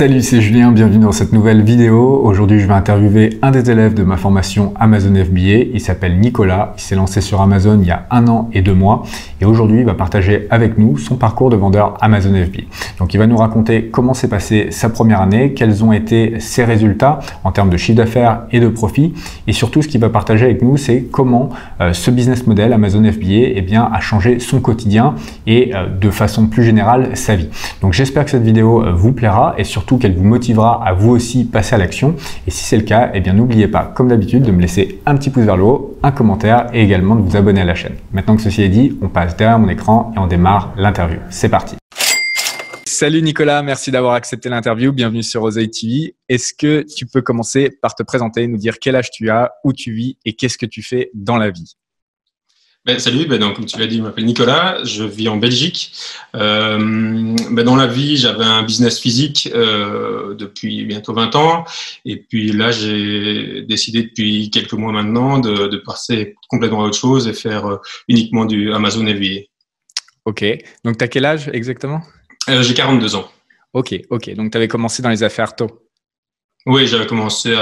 Salut, c'est Julien, bienvenue dans cette nouvelle vidéo. Aujourd'hui, je vais interviewer un des élèves de ma formation Amazon FBA. Il s'appelle Nicolas, il s'est lancé sur Amazon il y a un an et deux mois et aujourd'hui, il va partager avec nous son parcours de vendeur Amazon FBA. Donc, il va nous raconter comment s'est passée sa première année, quels ont été ses résultats en termes de chiffre d'affaires et de profit et surtout, ce qu'il va partager avec nous, c'est comment euh, ce business model Amazon FBA eh bien, a changé son quotidien et euh, de façon plus générale sa vie. Donc, j'espère que cette vidéo euh, vous plaira et surtout qu'elle vous motivera à vous aussi passer à l'action. Et si c'est le cas, eh bien n'oubliez pas, comme d'habitude, de me laisser un petit pouce vers le haut, un commentaire et également de vous abonner à la chaîne. Maintenant que ceci est dit, on passe derrière mon écran et on démarre l'interview. C'est parti. Salut Nicolas, merci d'avoir accepté l'interview. Bienvenue sur Oseille TV. Est-ce que tu peux commencer par te présenter, nous dire quel âge tu as, où tu vis et qu'est-ce que tu fais dans la vie? Salut, ben, donc, comme tu l'as dit, je m'appelle Nicolas, je vis en Belgique. Euh, ben, dans la vie, j'avais un business physique euh, depuis bientôt 20 ans. Et puis là, j'ai décidé depuis quelques mois maintenant de, de, passer complètement à autre chose et faire euh, uniquement du Amazon FBA. Ok, donc tu as quel âge exactement? Euh, J'ai 42 ans. Ok, ok, donc tu avais commencé dans les affaires tôt? Oui, j'avais commencé,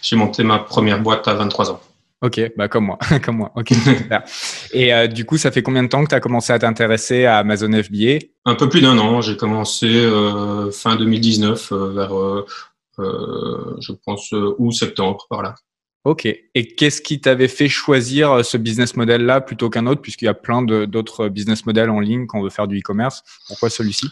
j'ai monté ma première boîte à 23 ans. Ok, bah comme moi, comme moi. Ok. Et euh, du coup, ça fait combien de temps que tu as commencé à t'intéresser à Amazon FBA Un peu plus d'un an. J'ai commencé euh, fin 2019, euh, vers, je pense, août, septembre, par là. Ok. Et qu'est-ce qui t'avait fait choisir ce business model-là plutôt qu'un autre, puisqu'il y a plein d'autres business models en ligne quand on veut faire du e-commerce? Pourquoi celui-ci?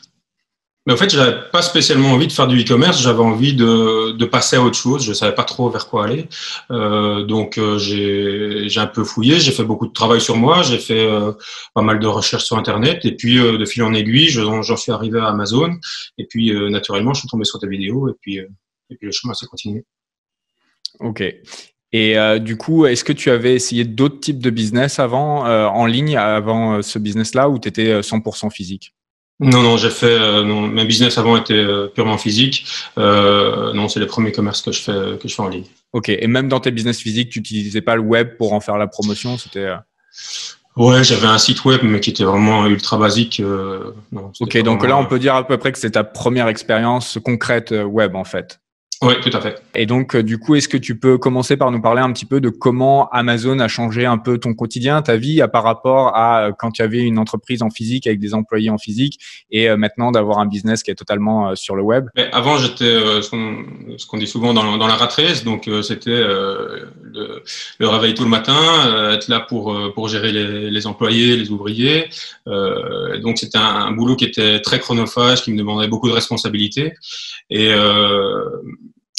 Mais en fait, j'avais pas spécialement envie de faire du e-commerce, j'avais envie de, de, passer à autre chose. Je savais pas trop vers quoi aller, euh, donc euh, j'ai un peu fouillé, j'ai fait beaucoup de travail sur moi, j'ai fait euh, pas mal de recherches sur Internet, et puis euh, de fil en aiguille, j'en suis arrivé à Amazon, et puis euh, naturellement, je suis tombé sur tes vidéos, et puis et puis le chemin s'est continué. Ok. Et du coup, est-ce que tu avais essayé d'autres types de business avant, en ligne, avant ce business-là, ou tu étais 100% physique? Non, non, j'ai fait. Euh, non, mes business avant étaient euh, purement physiques. Euh, non, c'est les premiers commerces que je fais que je fais en ligne. Ok. Et même dans tes business physiques, tu n'utilisais pas le web pour en faire la promotion C'était. Euh, ouais, j'avais un site web, mais qui était vraiment ultra basique. Non, ok, donc là, on peut dire à peu près que c'est ta première expérience concrète web, en fait. Oui, tout à fait. Et donc, euh, du coup, est-ce que tu peux commencer par nous parler un petit peu de comment Amazon a changé un peu ton quotidien, ta vie, par rapport à euh, quand tu avais une entreprise en physique avec des employés en physique et euh, maintenant d'avoir un business qui est totalement sur le web? Mais Avant, j'étais ce qu'on dit souvent dans, la rat race, donc c'était le, réveil tout le matin, être là pour, pour gérer les, employés, les ouvriers. donc, c'était un, un, boulot qui était très chronophage, qui me demandait beaucoup de responsabilités. Et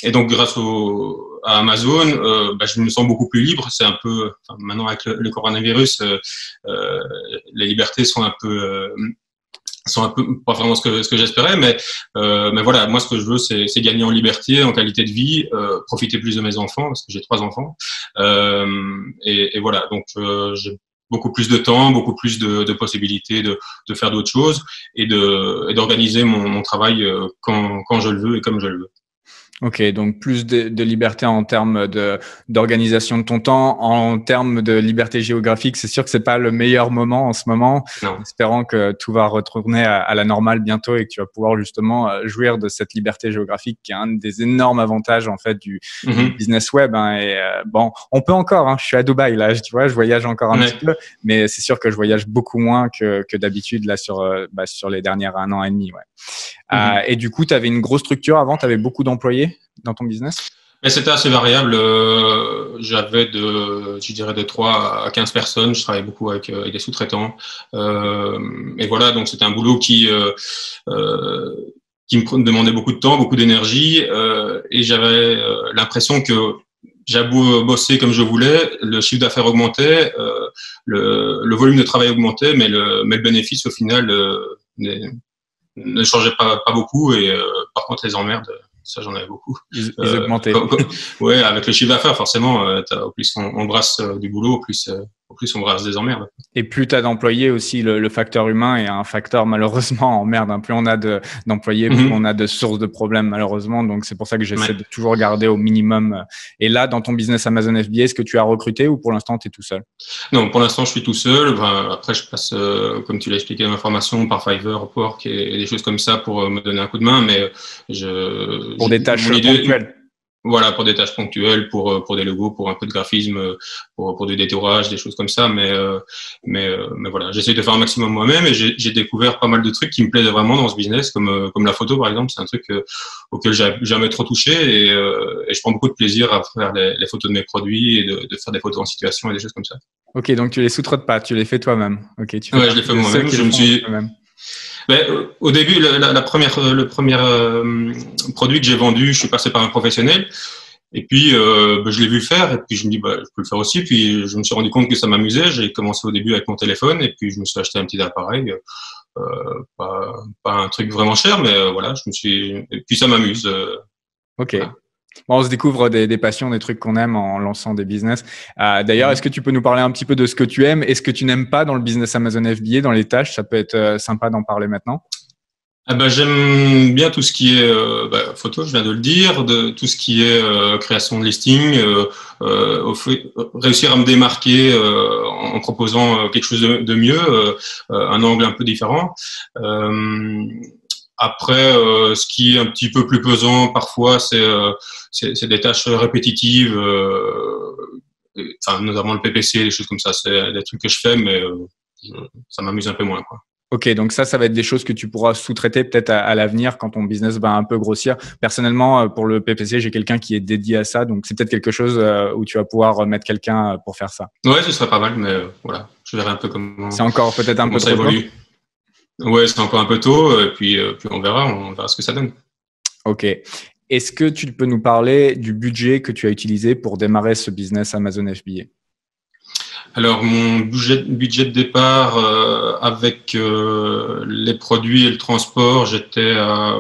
et donc, grâce au, à Amazon, euh, bah, je me sens beaucoup plus libre. C'est un peu, maintenant avec le, coronavirus, euh, euh, les libertés sont un peu, euh, sont un peu pas vraiment ce que, ce que j'espérais, mais, euh, mais voilà, moi ce que je veux, c'est gagner en liberté, en qualité de vie, profiter plus de mes enfants parce que j'ai trois enfants. Et, et, voilà, donc j'ai beaucoup plus de temps, beaucoup plus de, de possibilités de, de faire d'autres choses et d'organiser mon, mon travail quand, quand je le veux et comme je le veux. Ok, donc plus de, de liberté en termes de d'organisation de ton temps, en termes de liberté géographique. C'est sûr que c'est pas le meilleur moment en ce moment. Non. Espérant que tout va retourner à, à, la normale bientôt et que tu vas pouvoir justement euh, jouir de cette liberté géographique qui est un des énormes avantages en fait du, mm-hmm. business web. Hein. Et euh, bon, on peut encore. Hein, je suis à Dubaï là, tu vois, je voyage encore un petit peu, mais c'est sûr que je voyage beaucoup moins que, que d'habitude là sur euh, bah, sur les dernières un an et demi. Ouais. Mm-hmm. et du coup, tu avais une grosse structure avant, tu avais beaucoup d'employés dans ton business? Mais c'était assez variable. Euh, j'avais de, je dirais, de 3 à 15 personnes. Je travaillais beaucoup avec, euh, avec des sous-traitants. Euh, et voilà, donc c'était un boulot qui, euh, euh, qui me demandait beaucoup de temps, beaucoup d'énergie. Euh, et j'avais l'impression que j'ai beau bosser comme je voulais, le chiffre d'affaires augmentait, le, le, volume de travail augmentait, mais le, mais le bénéfice au final ne changeait pas, pas beaucoup. Et par contre, les emmerdes ça j'en avais beaucoup. Ils, euh, ouais, avec le chiffre d'affaires, forcément, euh, au plus on, on brasse euh, du boulot, au plus, au plus on rase des emmerdes. Et plus tu as d'employés aussi, le, facteur humain est un facteur malheureusement emmerde. Hein. Plus on a d'employés, plus mhm. on a de sources de problèmes malheureusement. Donc c'est pour ça que j'essaie de toujours garder au minimum. Et là, dans ton business Amazon FBA, est-ce que tu as recruté ou pour l'instant tu es tout seul? Non, pour l'instant je suis tout seul. après, je passe, euh, comme tu l'as expliqué dans l'information, par Fiverr, Upwork et, des choses comme ça pour euh, me donner un coup de main. Mais je, pour des tâches ponctuelles voilà, pour des tâches ponctuelles, pour euh, pour des logos, pour un peu de graphisme, euh, pour pour du détourage, des choses comme ça. Mais euh, mais mais voilà, j'essaie de faire un maximum moi-même et j'ai découvert pas mal de trucs qui me plaisaient vraiment dans ce business, comme comme la photo par exemple. C'est un truc auquel j'ai jamais trop touché et, et, je prends beaucoup de plaisir à faire les, les photos de mes produits et de, de, faire des photos en situation et des choses comme ça. Ok, donc tu les sous-traites pas, tu les fais toi-même. Ok, tu ouais, je les fais moi-même. Je me suis ben, au début, la, première, le premier euh, produit que j'ai vendu, je suis passé par un professionnel. Et puis, euh, ben, je l'ai vu faire, et puis je me dis, bah, je peux le faire aussi. Puis, je me suis rendu compte que ça m'amusait. J'ai commencé au début avec mon téléphone, et puis je me suis acheté un petit appareil. Euh, pas, pas, un truc vraiment cher, mais euh, voilà, je me suis. Et puis, ça m'amuse. Euh, ok on se découvre des, passions, des trucs qu'on aime en lançant des business. Euh, d'ailleurs, est-ce que tu peux nous parler un petit peu de ce que tu aimes et ce que tu n'aimes pas dans le business Amazon FBA, dans les tâches? Ça peut être euh, sympa d'en parler maintenant. Ah bah, j'aime bien tout ce qui est euh, bah, photo, je viens de le dire, de tout ce qui est création de listing, réussir à me démarquer en proposant quelque chose de, de mieux, un angle un peu différent. Après, euh, ce qui est un petit peu plus pesant parfois, c'est euh, des tâches répétitives, euh, enfin, notamment le PPC, des choses comme ça. C'est des trucs que je fais, mais ça m'amuse un peu moins. Quoi. Ok, donc ça, ça va être des choses que tu pourras sous-traiter peut-être à, l'avenir quand ton business va un peu grossir. Personnellement, pour le PPC, j'ai quelqu'un qui est dédié à ça, donc c'est peut-être quelque chose où tu vas pouvoir mettre quelqu'un pour faire ça. Ouais, ce serait pas mal, mais voilà, je verrai un peu comment. C'est encore peut-être un peu ça évolue. Ouais, c'est encore un peu tôt, et euh, puis, euh, puis on verra, on verra ce que ça donne. Ok. Est-ce que tu peux nous parler du budget que tu as utilisé pour démarrer ce business Amazon FBA alors, mon budget, budget de départ euh, avec les produits et le transport, j'étais à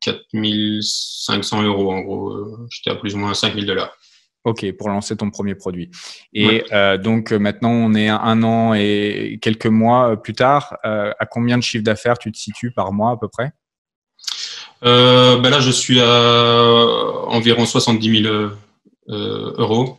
4500 euros en gros. J'étais à plus ou moins 5000 dollars. Ok, pour lancer ton premier produit. Et euh, donc euh, maintenant, on est un an et quelques mois euh, plus tard. à combien de chiffre d'affaires tu te situes par mois à peu près? Ben Là, je suis à environ 70 000 euros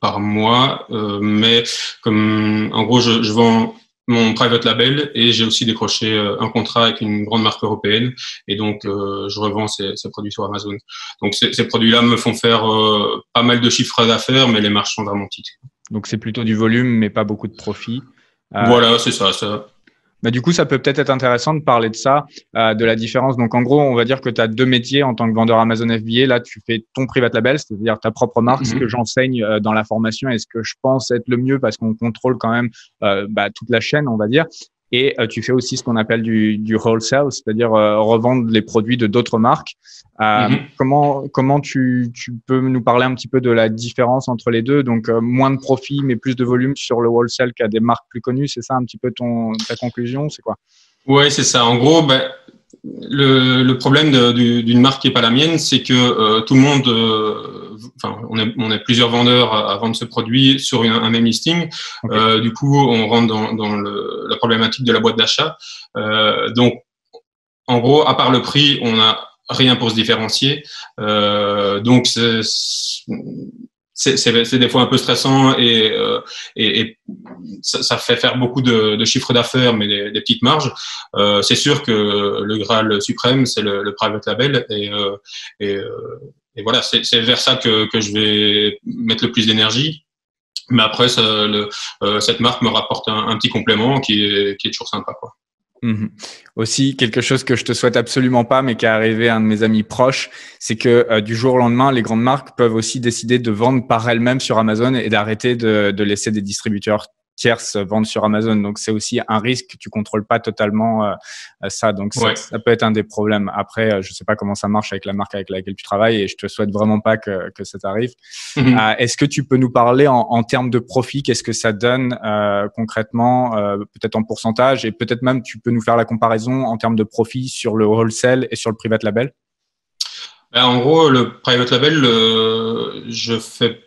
par mois. mais comme en gros, je, je vends mon private label et j'ai aussi décroché euh, un contrat avec une grande marque européenne et donc euh, je revends ces, ces, produits sur Amazon. Donc ces, ces produits-là me font faire euh, pas mal de chiffres d'affaires, mais les marges sont vraiment petites. Donc c'est plutôt du volume, mais pas beaucoup de profit. Voilà, c'est ça, ça. Bah, du coup, ça peut peut-être être intéressant de parler de ça, euh, de la différence. Donc, en gros, on va dire que tu as deux métiers en tant que vendeur Amazon FBA. Là, tu fais ton private label, c'est-à-dire ta propre marque, ce mhm. que j'enseigne euh, dans la formation et ce que je pense être le mieux parce qu'on contrôle quand même euh, bah, toute la chaîne, on va dire. Et tu fais aussi ce qu'on appelle du, du wholesale, c'est-à-dire revendre les produits de d'autres marques. Mhm. Comment comment tu, tu peux nous parler un petit peu de la différence entre les deux? Donc moins de profit mais plus de volume sur le wholesale qu'à des marques plus connues. C'est ça un petit peu ton ta conclusion C'est quoi? Oui, c'est ça. En gros, ben, le, le, problème d'une marque qui n'est pas la mienne, c'est que euh, tout le monde, euh, enfin, on, est, on est plusieurs vendeurs à, vendre ce produit sur un même listing. Euh, du coup, on rentre dans, dans le, la problématique de la boîte d'achat. Euh, donc, en gros, à part le prix, on n'a rien pour se différencier. Euh, donc, c'est des fois un peu stressant et, euh, et, et ça, ça, fait faire beaucoup de, de chiffres d'affaires, mais des, des, petites marges. Euh, c'est sûr que le Graal suprême, c'est le, le, private label et, euh, et, euh, et voilà, c'est vers ça que, que je vais mettre le plus d'énergie. Mais après, ça, le, euh, cette marque me rapporte un, un, petit complément qui est, qui est toujours sympa. Quoi. Mhm. Aussi, quelque chose que je te souhaite absolument pas, mais qui est arrivé à un de mes amis proches, c'est que euh, du jour au lendemain, les grandes marques peuvent aussi décider de vendre par elles-mêmes sur Amazon et d'arrêter de, de, laisser des distributeurs tierces vendent sur Amazon. Donc c'est aussi un risque. Tu contrôles pas totalement euh, ça. Donc ça, peut être un des problèmes. Après, euh, je sais pas comment ça marche avec la marque avec laquelle tu travailles et je te souhaite vraiment pas que, que ça t'arrive. Mhm. Euh, est-ce que tu peux nous parler en, en termes de profit Qu'est-ce que ça donne concrètement, peut-être en pourcentage et peut-être même tu peux nous faire la comparaison en termes de profit sur le wholesale et sur le private label? Ben, En gros, le private label, je fais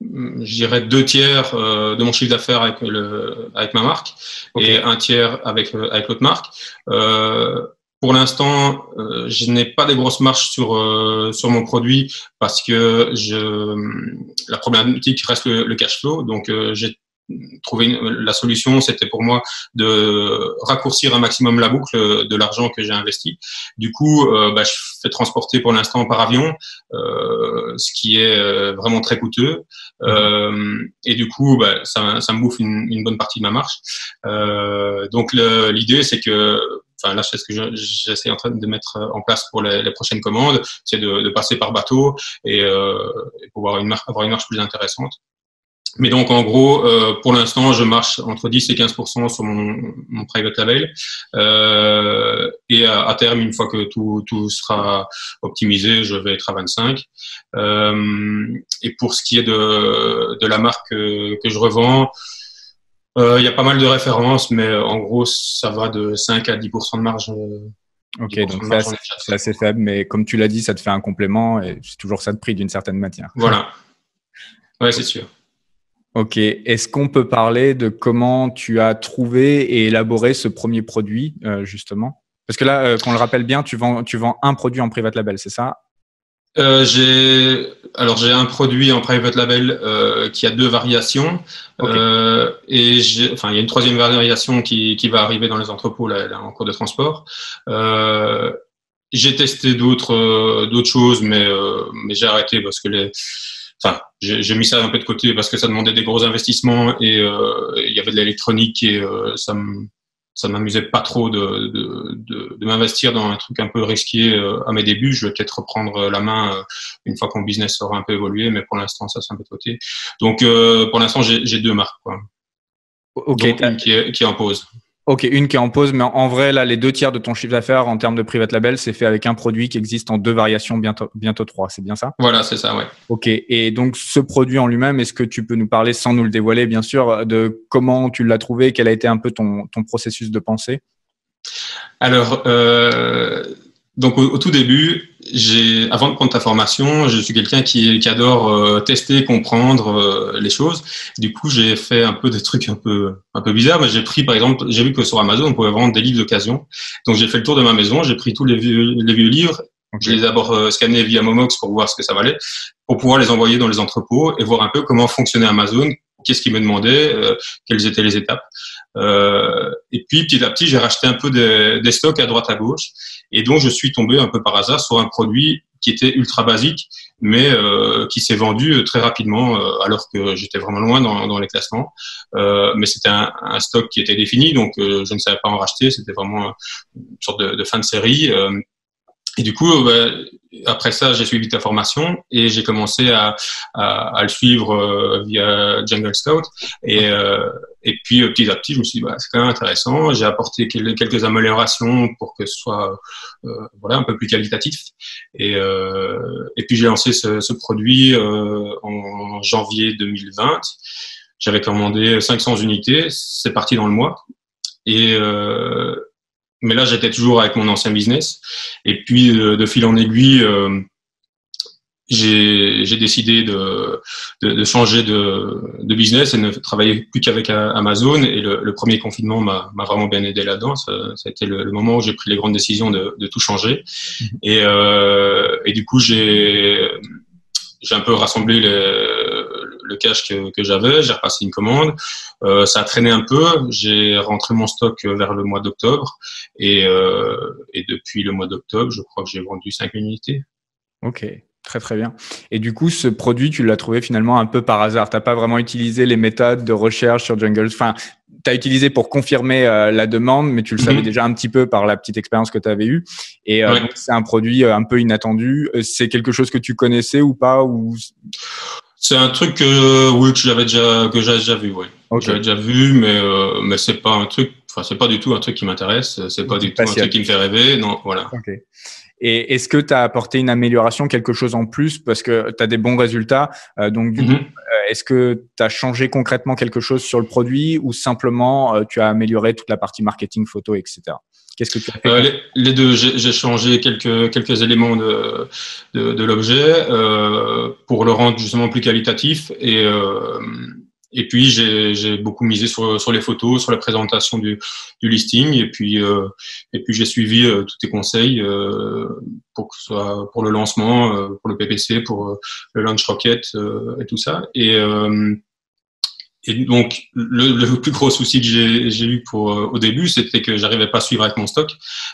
je dirais deux tiers euh, de mon chiffre d'affaires avec le avec ma marque et un tiers avec euh, avec l'autre marque. Euh, pour l'instant, euh, je n'ai pas des grosses marches sur sur mon produit parce que je la problématique reste le, le cash flow. Donc j'ai trouver la solution, c'était pour moi de raccourcir un maximum la boucle de l'argent que j'ai investi. Du coup, euh, bah, je fais transporter pour l'instant par avion, euh, ce qui est euh, vraiment très coûteux. Euh, et du coup, bah, ça, ça, me bouffe une, une, bonne partie de ma marche. Euh, donc l'idée, c'est que enfin là c'est ce que j'essaie en train de mettre en place pour les, les prochaines commandes, c'est de, de, passer par bateau et, euh, et pouvoir une avoir une marche plus intéressante. Mais donc, en gros, euh, pour l'instant, je marche entre 10 et 15 sur mon, mon private label. Euh, et à, terme, une fois que tout, tout, sera optimisé, je vais être à 25. Euh, et pour ce qui est de, de la marque que, que je revends, euh, il y a pas mal de références, mais en gros, ça va de 5 à 10 de marge. Ok, donc c'est assez, faible, mais comme tu l'as dit, ça te fait un complément et c'est toujours ça de prix d'une certaine matière. Voilà. Ouais, c'est sûr. Ok. Est-ce qu'on peut parler de comment tu as trouvé et élaboré ce premier produit, euh, justement? Parce que là, euh, qu'on le rappelle bien, tu vends, tu vends un produit en private label, c'est ça? Euh, j'ai alors j'ai un produit en private label euh, qui a deux variations euh, et j'ai enfin il y a une troisième variation qui, qui va arriver dans les entrepôts là, là en cours de transport. J'ai testé d'autres d'autres choses mais mais j'ai arrêté parce que les enfin, j'ai mis ça un peu de côté parce que ça demandait des gros investissements et euh, il y avait de l'électronique et euh, ça ça m'amusait pas trop de, de, de, de m'investir dans un truc un peu risqué euh, à mes débuts. Je vais peut-être reprendre la main une fois que mon business aura un peu évolué, mais pour l'instant, ça c'est un peu de côté. Donc, euh, pour l'instant, j'ai deux marques. Quoi. Ok. qui, est, qui est en pause. Ok, une qui est en pause, mais en vrai, là, les deux tiers de ton chiffre d'affaires en termes de private label, c'est fait avec un produit qui existe en deux variations, bientôt, bientôt trois. C'est bien ça? Voilà, c'est ça, ouais. Ok, et donc ce produit en lui-même, est-ce que tu peux nous parler, sans nous le dévoiler, bien sûr, de comment tu l'as trouvé, quel a été un peu ton, ton processus de pensée? Alors, euh, donc au, tout début, avant de prendre ta formation, je suis quelqu'un qui, qui adore euh, tester, comprendre euh, les choses. Du coup, j'ai fait un peu des trucs un peu un peu bizarres. Mais j'ai pris, par exemple, j'ai vu que sur Amazon, on pouvait vendre des livres d'occasion. Donc j'ai fait le tour de ma maison, j'ai pris tous les vieux, les vieux livres, okay. je les ai d'abord euh, scannés via Momox pour voir ce que ça valait, pour pouvoir les envoyer dans les entrepôts et voir un peu comment fonctionnait Amazon, qu'est-ce qu'ils me demandaient, euh, quelles étaient les étapes. Euh, et puis petit à petit, j'ai racheté un peu des, des, stocks à droite à gauche, et donc je suis tombé un peu par hasard sur un produit qui était ultra basique, mais euh, qui s'est vendu très rapidement, euh, alors que j'étais vraiment loin dans, dans les classements. Euh, mais c'était un, un, stock qui était défini, donc euh, je ne savais pas en racheter. C'était vraiment une sorte de, de fin de série. Et du coup, bah, après ça, j'ai suivi ta formation et j'ai commencé à, à, à, le suivre euh, via Jungle Scout. Et, euh, et puis, euh, petit à petit, je me suis dit, bah, c'est quand même intéressant. J'ai apporté quelques améliorations pour que ce soit euh, voilà, un peu plus qualitatif. Et, euh, et puis, j'ai lancé ce, ce produit euh, en janvier 2020. J'avais commandé 500 unités. C'est parti dans le mois. Et, mais là, j'étais toujours avec mon ancien business. Et puis, de, de fil en aiguille, euh, j'ai décidé de, de, de changer de, de, business et ne travailler plus qu'avec Amazon. Et le, le, premier confinement m'a vraiment bien aidé là-dedans. Ça, ça, a été le, le moment où j'ai pris les grandes décisions de, de tout changer. Mmh. Et, euh, et du coup, j'ai un peu rassemblé les, le cash que, que j'avais, j'ai repassé une commande. Euh, ça a traîné un peu, j'ai rentré mon stock vers le mois d'octobre et, euh, et depuis le mois d'octobre, je crois que j'ai vendu 5 unités. Ok. Très très bien. Et du coup, ce produit, tu l'as trouvé finalement un peu par hasard. Tu n'as pas vraiment utilisé les méthodes de recherche sur Jungle. Enfin, tu as utilisé pour confirmer euh, la demande, mais tu le savais mm -hmm. déjà un petit peu par la petite expérience que tu avais eue. Et euh, ouais. c'est un produit euh, un peu inattendu. C'est quelque chose que tu connaissais ou pas ou... C'est un truc que oui que j'avais déjà que j'avais déjà vu, oui. Okay. J'avais déjà vu, mais mais c'est pas un truc. Enfin, c'est pas du tout un truc qui m'intéresse. C'est pas du tout un truc qui me fait rêver. Non, voilà. Okay. Et est-ce que tu as apporté une amélioration, quelque chose en plus parce que tu as des bons résultats Donc, du coup, mhm. est-ce que tu as changé concrètement quelque chose sur le produit ou simplement tu as amélioré toute la partie marketing, photo, etc. Qu'est-ce que tu as fait euh, les, deux, j'ai changé quelques, quelques éléments de, de, l'objet euh, pour le rendre justement plus qualitatif et, euh, et puis j'ai beaucoup misé sur, sur les photos, sur la présentation du, du listing et puis, et puis j'ai suivi tous tes conseils pour que ce soit pour le lancement, pour le PPC, pour le launch rocket et tout ça. Et et donc, le, le, plus gros souci que j'ai eu pour euh, au début, c'était que j'arrivais pas à suivre avec mon stock.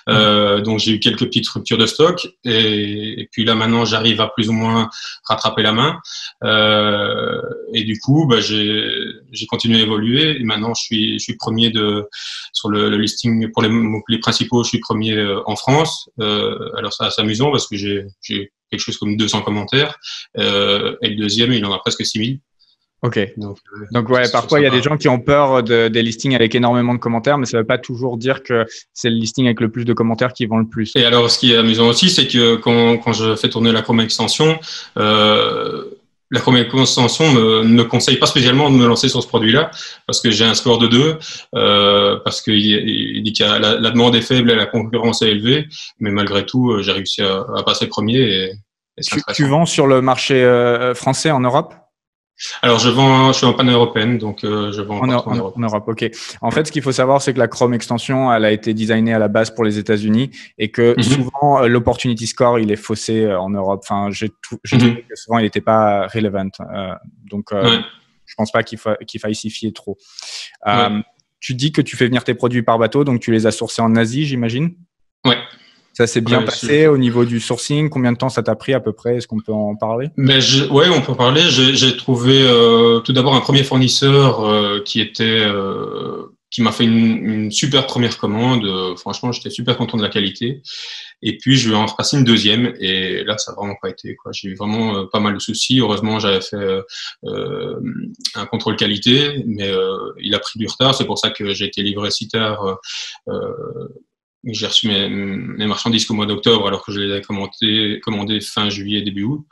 Euh, donc, j'ai eu quelques petites ruptures de stock. Et, et puis là, maintenant, j'arrive à plus ou moins rattraper la main. Euh, et du coup, bah, j'ai continué à évoluer. Et maintenant, je suis, je suis premier de sur le, le listing pour les, les principaux. Je suis premier euh, en France. Euh, alors, ça, c'est amusant parce que j'ai quelque chose comme 200 commentaires. Euh, et le deuxième, il en a presque 6000. Ok. Donc, euh, Donc ouais, parfois il y a des gens qui ont peur de, des listings avec énormément de commentaires, mais ça ne veut pas toujours dire que c'est le listing avec le plus de commentaires qui vend le plus. Et alors, ce qui est amusant aussi, c'est que quand, quand, je fais tourner la Chrome extension, euh, la Chrome extension me, ne conseille pas spécialement de me lancer sur ce produit-là parce que j'ai un score de 2, euh, parce qu'il il dit que la, la, demande est faible et la concurrence est élevée, mais malgré tout, euh, j'ai réussi à, à, passer premier. Et, et tu, tu vends sur le marché euh, français en Europe? Alors, je vends, je suis en panne européenne, donc euh, je vends en, en, Europe. En Europe, ok. En fait, ce qu'il faut savoir, c'est que la Chrome extension, elle a été designée à la base pour les États-Unis et que mhm. souvent euh, l'opportunity score, il est faussé euh, en Europe. Enfin, j'ai mhm. trouvé que souvent, il n'était pas relevant. donc, euh, je pense pas qu'il fa qu'il faille s'y fier trop. Tu dis que tu fais venir tes produits par bateau, donc tu les as sourcés en Asie, j'imagine? Ouais. Ça s'est bien passé au niveau du sourcing? Combien de temps ça t'a pris à peu près? Est-ce qu'on peut en parler? Mais je, ouais, on peut en parler. J'ai trouvé euh, tout d'abord un premier fournisseur euh, qui était euh, qui m'a fait une, une, super première commande. franchement, j'étais super content de la qualité. Et puis je lui ai en repassé une deuxième et là ça n'a vraiment pas été quoi. J'ai eu vraiment pas mal de soucis. Heureusement j'avais fait un contrôle qualité, mais il a pris du retard. C'est pour ça que j'ai été livré si tard j'ai reçu mes, mes, marchandises qu'au mois d'octobre alors que je les avais commandées, commandées fin juillet, début août,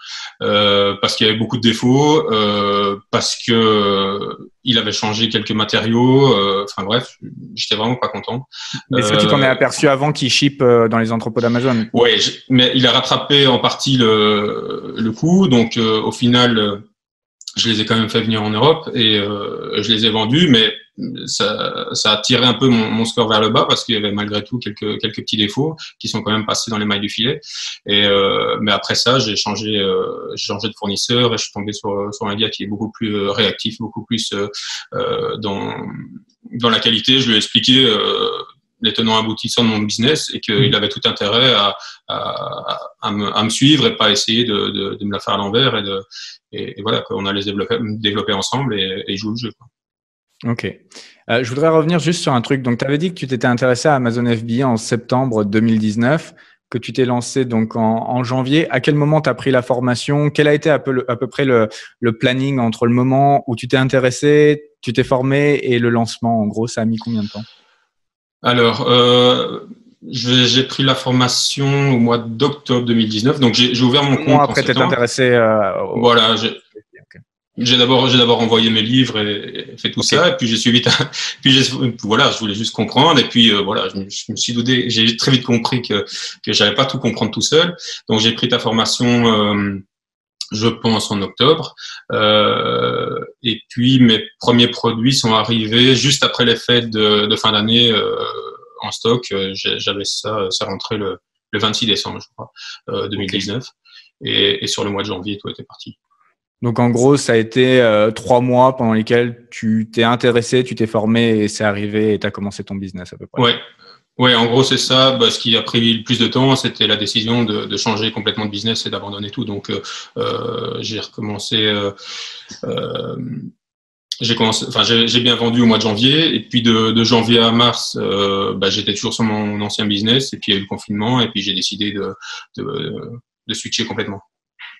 euh, parce qu'il y avait beaucoup de défauts, euh, parce que euh, il avait changé quelques matériaux, euh, enfin bref, j'étais vraiment pas content. Mais ça, tu t'en es euh, aperçu avant qu'il ship dans les entrepôts d'Amazon? Oui, mais il a rattrapé en partie le, le coup, donc au final, je les ai quand même fait venir en Europe et je les ai vendus, mais ça, ça, a tiré un peu mon, score vers le bas parce qu'il y avait malgré tout quelques, quelques petits défauts qui sont quand même passés dans les mailles du filet. Et, euh, mais après ça, j'ai changé, euh, changé de fournisseur et je suis tombé sur, sur un gars qui est beaucoup plus euh, réactif, beaucoup plus euh, euh, dans, dans la qualité. Je lui ai expliqué euh, les tenants aboutissants de mon business et qu'il mmh. avait tout intérêt à, à, à, me, à, me, suivre et pas essayer de, de, de me la faire à l'envers et, de, et, et voilà, qu'on allait se développer, développer ensemble et, et jouer le jeu. Quoi. Ok. Euh, je voudrais revenir juste sur un truc. Donc, tu avais dit que tu t'étais intéressé à Amazon FBA en septembre 2019, que tu t'es lancé donc en, janvier. À quel moment tu as pris la formation? Quel a été à peu, à peu près le, le, planning entre le moment où tu t'es intéressé, tu t'es formé et le lancement En gros, ça a mis combien de temps? Alors, euh, j'ai pris la formation au mois d'octobre 2019. Donc, j'ai ouvert mon compte. après t'être intéressé. Euh, Voilà, j'ai d'abord j'ai d'abord envoyé mes livres et, fait tout ça et puis j'ai suivi puis voilà je voulais juste comprendre et puis euh, voilà je me, je me, suis douté j'ai très vite compris que que j'allais pas tout comprendre tout seul donc j'ai pris ta formation euh, je pense en octobre. Euh, et puis mes premiers produits sont arrivés juste après les fêtes de, de fin d'année euh, en stock. J'avais ça ça rentrait le, le 26 décembre je crois 2019 et, et sur le mois de janvier tout était parti. Donc en gros, ça a été euh, trois mois pendant lesquels tu t'es intéressé, tu t'es formé et c'est arrivé et tu as commencé ton business à peu près. Ouais. Ouais, en gros, c'est ça. Bah, ce qui a pris le plus de temps, c'était la décision de, changer complètement de business et d'abandonner tout. Donc, euh, euh j'ai recommencé. Euh, j'ai j'ai bien vendu au mois de janvier, et puis de, janvier à mars, bah, j'étais toujours sur mon ancien business, et puis il y a eu le confinement, et puis j'ai décidé de switcher complètement.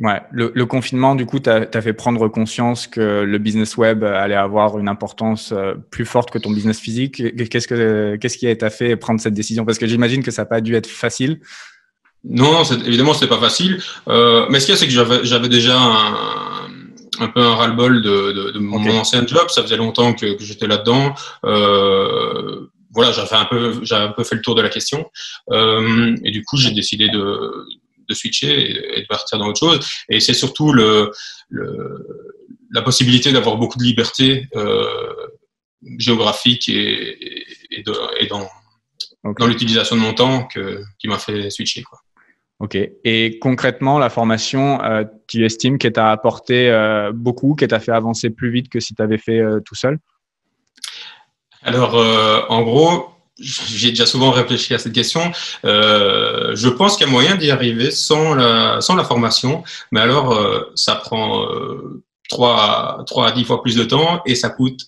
Ouais, le, le, confinement, du coup, tu as, fait prendre conscience que le business web allait avoir une importance euh, plus forte que ton business physique. Qu'est-ce que qu'est-ce qui t'a fait prendre cette décision? Parce que j'imagine que ça n'a pas dû être facile. Non, évidemment, c'était pas facile. Euh, mais ce qu'il y a, c'est que j'avais déjà un, un, peu un ras-le-bol de, de, de mon ancien job. Ça faisait longtemps que, que j'étais là-dedans. Euh, voilà, j'avais un peu, j'avais un peu fait le tour de la question. Euh, et du coup, j'ai décidé de, de switcher et, de partir dans autre chose. Et c'est surtout le, le, la possibilité d'avoir beaucoup de liberté euh, géographique et, et, de, et dans, dans l'utilisation de mon temps que, qui m'a fait switcher. Quoi. Ok. Et concrètement, la formation, euh, tu estimes qu'elle t'a apporté euh, beaucoup, qu'elle t'a fait avancer plus vite que si tu avais fait tout seul? Alors, en gros, j'ai déjà souvent réfléchi à cette question. je pense qu'il y a moyen d'y arriver sans la, sans la formation, mais alors ça prend 3, 3 à 10 fois plus de temps et ça coûte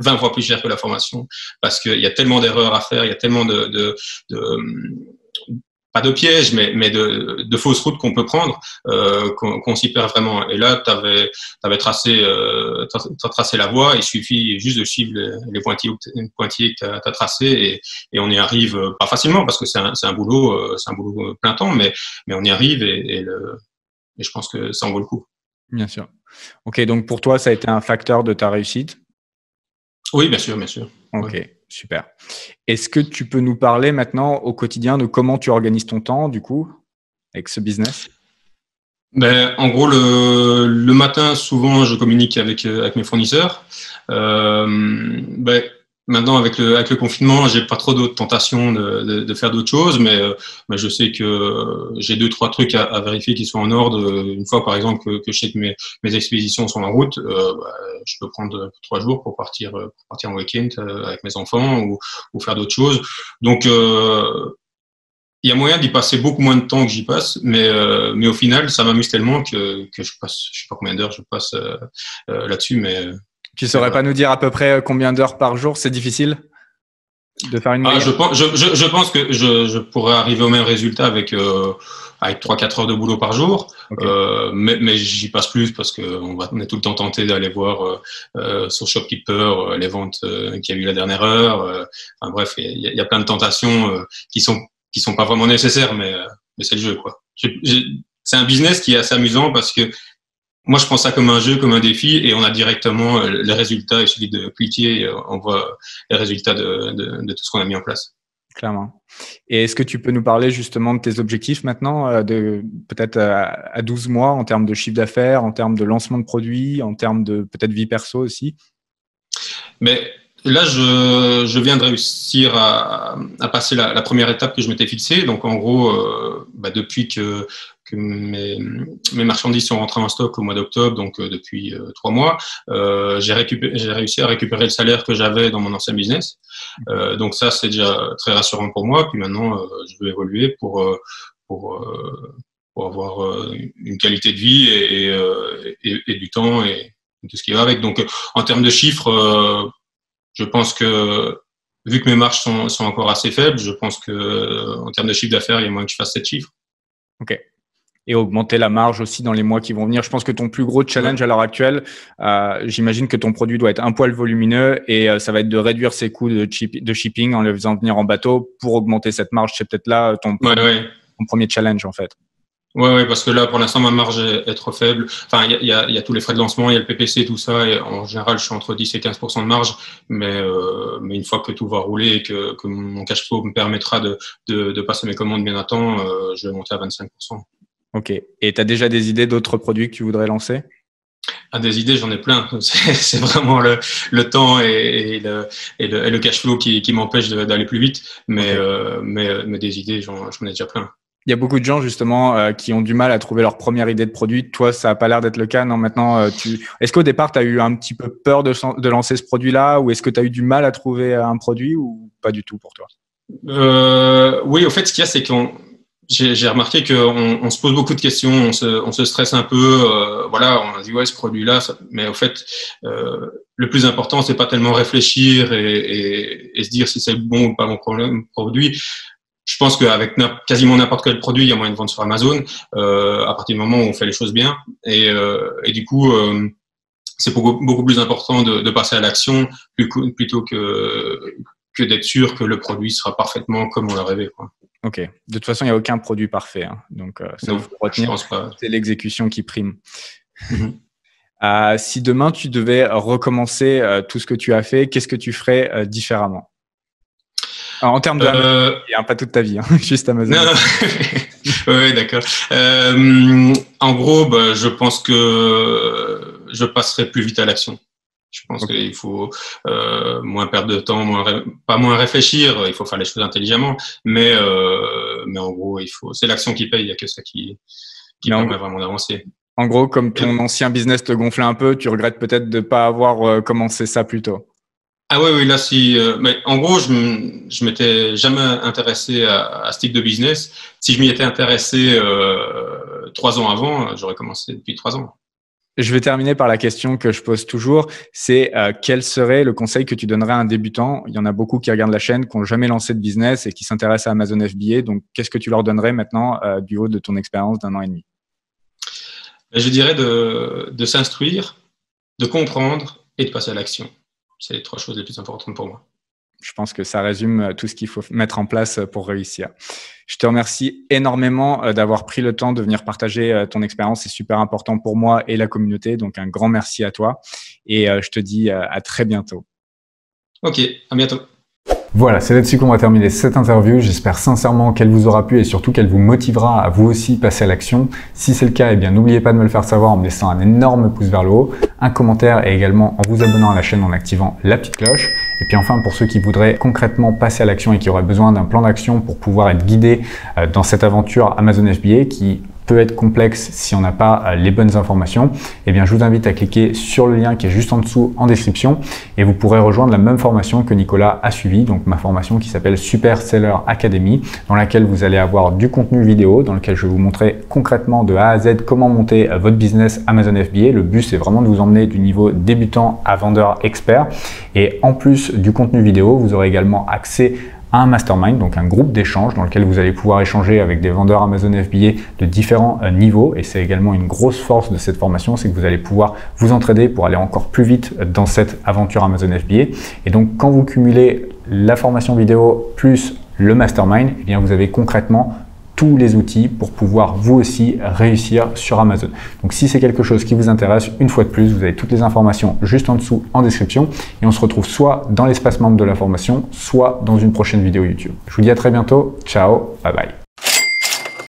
20 fois plus cher que la formation parce qu'il y a tellement d'erreurs à faire, il y a tellement de, de, de pas de pièges, mais, mais de, de fausses routes qu'on peut prendre, euh, qu'on s'y perd vraiment. Et là, tu avais, avais, tracé, euh, tracé la voie, il suffit juste de suivre les, les pointillés, pointillés que tu as, tracés et, et, on y arrive euh, pas facilement parce que c'est un, un, boulot, euh, c'est un boulot plein temps, mais, mais on y arrive et, et, le, et je pense que ça en vaut le coup. Bien sûr. Ok, donc pour toi, ça a été un facteur de ta réussite? Oui, bien sûr, bien sûr. Ok. Super. Est-ce que tu peux nous parler maintenant au quotidien de comment tu organises ton temps, du coup, avec ce business? Ben, En gros, le, le matin, souvent, je communique avec, euh, avec mes fournisseurs. Euh, ben, Maintenant, avec le, avec le confinement, j'ai pas trop d'autres tentations de, de, de faire d'autres choses, mais, euh, je sais que j'ai deux trois trucs à, à, vérifier qui sont en ordre. Une fois, par exemple, que, que je sais que mes, mes expéditions sont en route, euh, bah, je peux prendre trois jours pour partir, pour partir en week-end euh, avec mes enfants ou, ou faire d'autres choses. Donc, euh, il y a moyen d'y passer beaucoup moins de temps que j'y passe, mais, euh, mais au final, ça m'amuse tellement que, que je passe, je sais pas combien d'heures je passe euh, là-dessus, mais tu saurais pas nous dire à peu près euh, combien d'heures par jour C'est difficile de faire une ah, je, pense, je, je, pense que je, je, pourrais arriver au même résultat avec, euh, avec 3-4 heures de boulot par jour, euh, mais, mais j'y passe plus parce qu'on on est tout le temps tenté d'aller voir euh, euh sur Shopkeeper les ventes qu'il y a eu la dernière heure. enfin bref, il y, y, a plein de tentations qui sont qui sont pas vraiment nécessaires, mais, mais c'est le jeu. quoi. C'est un business qui est assez amusant parce que moi, je prends ça comme un jeu, comme un défi, et on a directement euh, les résultats. Il suffit de cliquer, euh, on voit les résultats de, de, de tout ce qu'on a mis en place. Clairement. Et est-ce que tu peux nous parler justement de tes objectifs maintenant, euh, de peut-être à 12 mois en termes de chiffre d'affaires, en termes de lancement de produits, en termes de peut-être vie perso aussi? Mais là, je, je viens de réussir à, à passer la, la, première étape que je m'étais fixée. Donc, en gros, euh, bah, depuis que, que mes, mes, marchandises sont rentrées en stock au mois d'octobre, donc euh, depuis euh, trois mois, j'ai réussi à récupérer le salaire que j'avais dans mon ancien business. Donc ça, c'est déjà très rassurant pour moi. Puis maintenant, je veux évoluer pour, pour, pour avoir une qualité de vie et, et, et, du temps et tout ce qui va avec. Donc, en termes de chiffres, je pense que vu que mes marges sont, sont, encore assez faibles, je pense que en termes de chiffre d'affaires, il y a moins que je fasse 7 chiffres. Ok et augmenter la marge aussi dans les mois qui vont venir. Je pense que ton plus gros challenge à l'heure actuelle, euh, j'imagine que ton produit doit être un poil volumineux et euh, ça va être de réduire ses coûts de, de, shipping en le faisant venir en bateau pour augmenter cette marge. C'est peut-être là ton, ouais, ouais. ton, premier challenge en fait. Oui, ouais, parce que là, pour l'instant, ma marge est, trop faible. Enfin, il y a, y a, tous les frais de lancement, il y a le PPC, tout ça. Et en général, je suis entre 10 et 15% de marge. Mais, euh, mais une fois que tout va rouler et que, que mon cash flow me permettra de, de, de passer mes commandes bien à temps, euh, je vais monter à 25 Ok. Et tu as déjà des idées d'autres produits que tu voudrais lancer? Ah, des idées, j'en ai plein. C'est vraiment le, le temps et, et, le, et, le, et, le, cash flow qui, qui m'empêche d'aller plus vite. Mais, okay. euh, mais, mais, des idées, j'en ai déjà plein. Il y a beaucoup de gens justement euh, qui ont du mal à trouver leur première idée de produit. Toi, ça n'a pas l'air d'être le cas. Non, maintenant, euh, tu. Est-ce qu'au départ, tu as eu un petit peu peur de, lancer ce produit-là, ou est-ce que tu as eu du mal à trouver un produit, ou pas du tout pour toi? Euh, Oui, au fait, ce qu'il y a, c'est qu'on j'ai remarqué qu'on on se pose beaucoup de questions, on se, on se stresse un peu. Euh, voilà, on a dit ouais ce produit-là, mais au fait, euh, le plus important c'est pas tellement réfléchir et, et, et se dire si c'est bon ou pas mon problème, produit. Je pense qu'avec quasiment n'importe quel produit, il y a moyen de vendre sur Amazon euh, à partir du moment où on fait les choses bien. Et, euh, et du coup, euh, c'est beaucoup, beaucoup plus important de, de passer à l'action plutôt que que d'être sûr que le produit sera parfaitement comme on l'a rêvé. Quoi. Ok. De toute façon, il n'y a aucun produit parfait. Hein. Donc, ça faut retenir. C'est l'exécution qui prime. Mhm. Euh, si demain tu devais recommencer tout ce que tu as fait, qu'est-ce que tu ferais euh, En termes de euh... pas toute ta vie, hein, juste Amazon. oui, d'accord. en gros, bah, je pense que je passerai plus vite à l'action. Je pense qu'il faut moins perdre de temps, moins pas moins réfléchir. Il faut faire les choses intelligemment, mais mais en gros, il faut. C'est l'action qui paye. Il n'y a que ça qui qui permet vraiment d'avancer. En gros, comme ton ancien business te gonflait un peu, tu regrettes peut-être de ne pas avoir euh, commencé ça plus tôt. Ah oui, oui, là, si. Euh, mais en gros, je ne m'étais jamais intéressé à, ce type de business. Si je m'y étais intéressé euh, trois ans avant, j'aurais commencé depuis trois ans. Je vais terminer par la question que je pose toujours, c'est quel serait le conseil que tu donnerais à un débutant? Il y en a beaucoup qui regardent la chaîne, qui n'ont jamais lancé de business et qui s'intéressent à Amazon FBA. Donc, qu'est-ce que tu leur donnerais maintenant du haut de ton expérience d'un an et demi? Je dirais de, de s'instruire, de comprendre et de passer à l'action. C'est les trois choses les plus importantes pour moi. Je pense que ça résume euh, tout ce qu'il faut mettre en place euh, pour réussir. Je te remercie énormément euh, d'avoir pris le temps de venir partager ton expérience. C'est super important pour moi et la communauté. Donc, un grand merci à toi. Et je te dis à très bientôt. Ok, à bientôt. Voilà, c'est là-dessus qu'on va terminer cette interview. J'espère sincèrement qu'elle vous aura plu et surtout qu'elle vous motivera à vous aussi passer à l'action. Si c'est le cas, eh bien n'oubliez pas de me le faire savoir en me laissant un énorme pouce vers le haut, un commentaire et également en vous abonnant à la chaîne en activant la petite cloche. Et puis enfin, pour ceux qui voudraient concrètement passer à l'action et qui auraient besoin d'un plan d'action pour pouvoir être guidés euh, dans cette aventure Amazon FBA qui être complexe si on n'a pas euh, les bonnes informations, eh bien je vous invite à cliquer sur le lien qui est juste en dessous en description. Et vous pourrez rejoindre la même formation que Nicolas a suivi, donc ma formation qui s'appelle Super Seller Academy, dans laquelle vous allez avoir du contenu vidéo, dans lequel je vais vous montrer concrètement de A à Z comment monter euh, votre business Amazon FBA. Le but c'est vraiment de vous emmener du niveau débutant à vendeur expert. Et en plus du contenu vidéo, vous aurez également accès un mastermind, donc un groupe d'échange dans lequel vous allez pouvoir échanger avec des vendeurs Amazon FBA de différents euh, niveaux. Et c'est également une grosse force de cette formation, c'est que vous allez pouvoir vous entraider pour aller encore plus vite dans cette aventure Amazon FBA. Et donc quand vous cumulez la formation vidéo plus le mastermind, eh bien vous avez concrètement les outils pour pouvoir vous aussi réussir sur Amazon. Donc si c'est quelque chose qui vous intéresse, une fois de plus, vous avez toutes les informations juste en dessous en description et on se retrouve soit dans l'espace membre de la formation, soit dans une prochaine vidéo YouTube. Je vous dis à très bientôt. Ciao, bye bye.